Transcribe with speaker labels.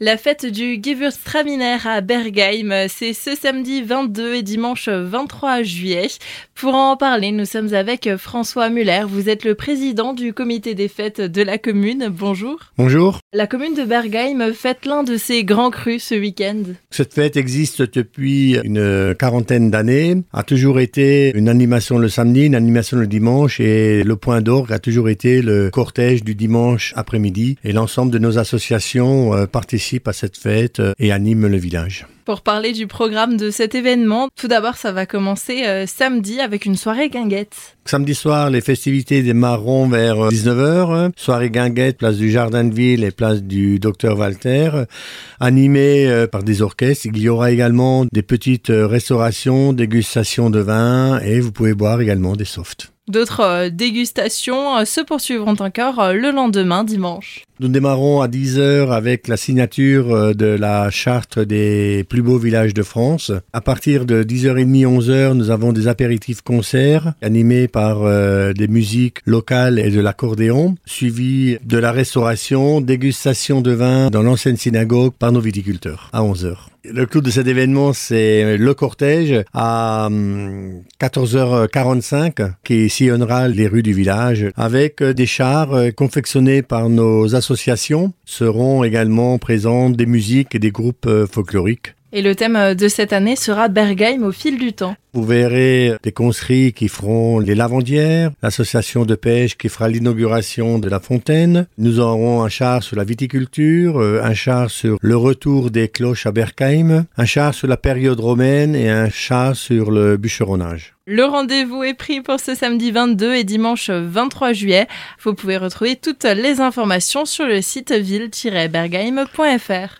Speaker 1: La fête du Gewürztraminer à Bergheim, c'est ce samedi 22 et dimanche 23 juillet. Pour en parler, nous sommes avec François Muller. Vous êtes le président du comité des fêtes de la commune. Bonjour.
Speaker 2: Bonjour.
Speaker 1: La commune de Bergheim fête l'un de ses grands crus ce week-end.
Speaker 2: Cette fête existe depuis une quarantaine d'années, a toujours été une animation le samedi, une animation le dimanche et le point d'orgue a toujours été le cortège du dimanche après-midi et l'ensemble de nos associations euh, à cette fête euh, et anime le village.
Speaker 1: Pour parler du programme de cet événement, tout d'abord, ça va commencer euh, samedi avec une soirée guinguette.
Speaker 2: Samedi soir, les festivités démarreront vers 19h. Euh, soirée guinguette, place du Jardin de Ville et place du Docteur Walter, animée par des orchestres. Il y aura également des petites restaurations, dégustations de vin et vous pouvez boire également des softs.
Speaker 1: D'autres euh, dégustations euh, se poursuivront encore euh, le lendemain, dimanche.
Speaker 2: Nous démarrons à 10h avec la signature de la charte des plus beaux villages de France. À partir de 10h30, 11h, nous avons des apéritifs concerts animés par des musiques locales et de l'accordéon, suivis de la restauration, dégustation de vin dans l'ancienne synagogue par nos viticulteurs à 11h. Le clou de cet événement, c'est le cortège à 14h45 hum, qui sillonnera les rues du village avec euh, des chars euh, confectionnés par nos associations. Seront également présents des musiques et des groupes euh, folkloriques.
Speaker 1: Et le thème de cette année sera Bergheim au fil du temps.
Speaker 2: Vous verrez des conseries qui feront les lavandières, l'association de pêche qui fera l'inauguration de la fontaine. Nous aurons un char sur la viticulture, euh, un char sur le retour des cloches à Berkheim, un char sur la période romaine et un char sur le bûcheronnage.
Speaker 1: Le rendez-vous est pris pour ce samedi 22 et dimanche 23 juillet. Vous pouvez retrouver toutes les informations sur le site ville-bergheim.fr.